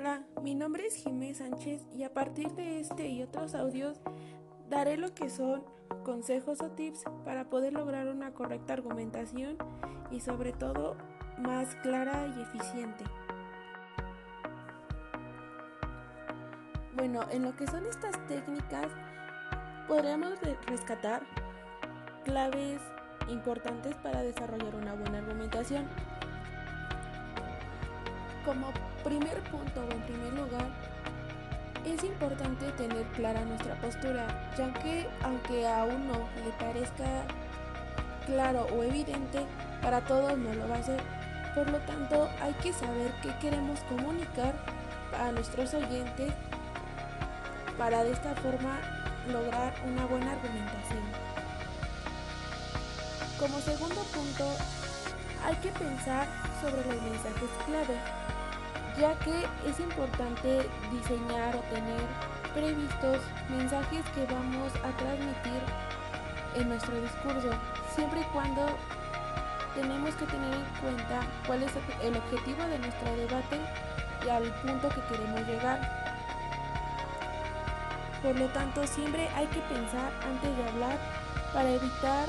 Hola, mi nombre es Jiménez Sánchez y a partir de este y otros audios daré lo que son consejos o tips para poder lograr una correcta argumentación y sobre todo más clara y eficiente. Bueno, en lo que son estas técnicas podríamos rescatar claves importantes para desarrollar una buena argumentación. Como primer punto o en primer lugar, es importante tener clara nuestra postura, ya que aunque a uno le parezca claro o evidente, para todos no lo va a ser. Por lo tanto, hay que saber qué queremos comunicar a nuestros oyentes para de esta forma lograr una buena argumentación. Como segundo punto, hay que pensar sobre los mensajes clave ya que es importante diseñar o tener previstos mensajes que vamos a transmitir en nuestro discurso, siempre y cuando tenemos que tener en cuenta cuál es el objetivo de nuestro debate y al punto que queremos llegar. Por lo tanto, siempre hay que pensar antes de hablar para evitar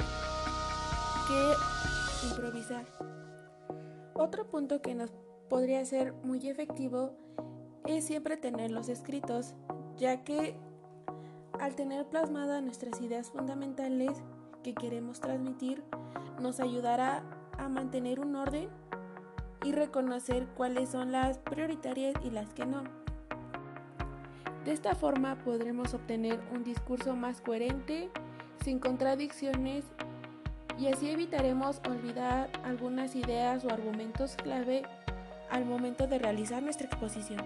que improvisar. Otro punto que nos podría ser muy efectivo es siempre tenerlos escritos, ya que al tener plasmadas nuestras ideas fundamentales que queremos transmitir, nos ayudará a mantener un orden y reconocer cuáles son las prioritarias y las que no. De esta forma podremos obtener un discurso más coherente, sin contradicciones y así evitaremos olvidar algunas ideas o argumentos clave al momento de realizar nuestra exposición.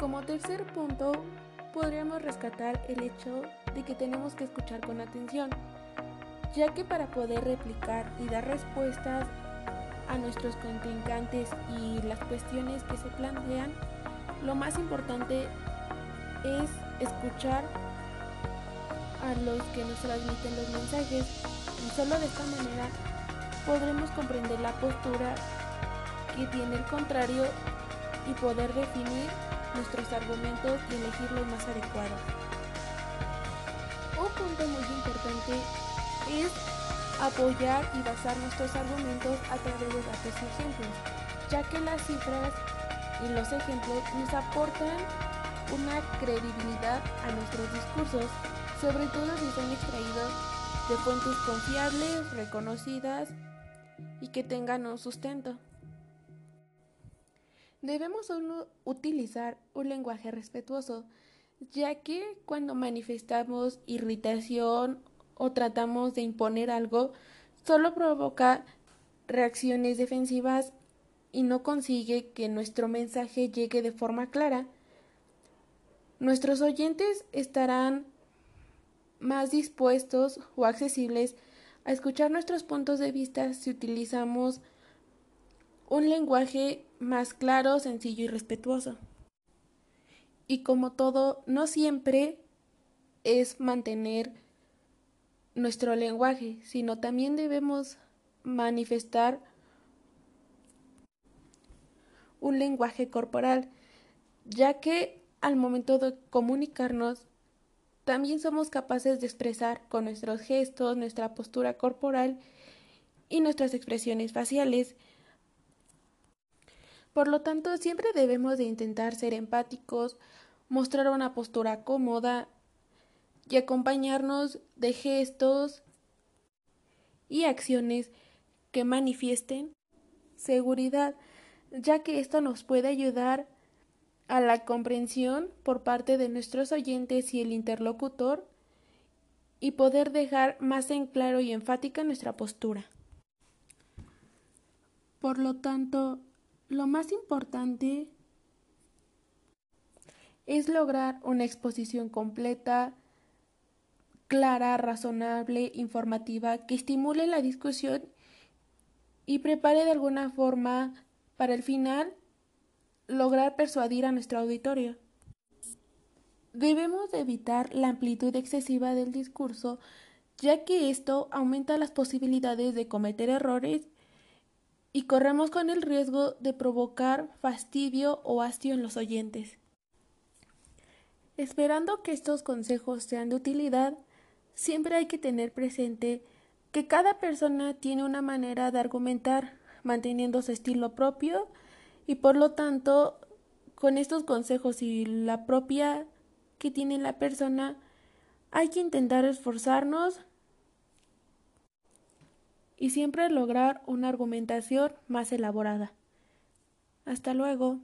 Como tercer punto, podríamos rescatar el hecho de que tenemos que escuchar con atención, ya que para poder replicar y dar respuestas a nuestros contrincantes y las cuestiones que se plantean, lo más importante es escuchar a los que nos transmiten los mensajes y solo de esta manera podremos comprender la postura que tiene el contrario y poder definir nuestros argumentos y elegir los más adecuados. Un punto muy importante es apoyar y basar nuestros argumentos a través de datos y ejemplos, ya que las cifras y los ejemplos nos aportan una credibilidad a nuestros discursos, sobre todo si son extraídos de fuentes confiables, reconocidas y que tengan un sustento. Debemos utilizar un lenguaje respetuoso, ya que cuando manifestamos irritación o tratamos de imponer algo, solo provoca reacciones defensivas y no consigue que nuestro mensaje llegue de forma clara. Nuestros oyentes estarán más dispuestos o accesibles a escuchar nuestros puntos de vista si utilizamos un lenguaje más claro, sencillo y respetuoso. Y como todo, no siempre es mantener nuestro lenguaje, sino también debemos manifestar un lenguaje corporal, ya que al momento de comunicarnos también somos capaces de expresar con nuestros gestos, nuestra postura corporal y nuestras expresiones faciales. Por lo tanto, siempre debemos de intentar ser empáticos, mostrar una postura cómoda y acompañarnos de gestos y acciones que manifiesten seguridad, ya que esto nos puede ayudar a la comprensión por parte de nuestros oyentes y el interlocutor y poder dejar más en claro y enfática nuestra postura. Por lo tanto, lo más importante es lograr una exposición completa, clara, razonable, informativa, que estimule la discusión y prepare de alguna forma para el final lograr persuadir a nuestro auditorio. Debemos evitar la amplitud excesiva del discurso, ya que esto aumenta las posibilidades de cometer errores y corremos con el riesgo de provocar fastidio o hastio en los oyentes. Esperando que estos consejos sean de utilidad, siempre hay que tener presente que cada persona tiene una manera de argumentar, manteniendo su estilo propio y por lo tanto con estos consejos y la propia que tiene la persona hay que intentar esforzarnos y siempre lograr una argumentación más elaborada. Hasta luego.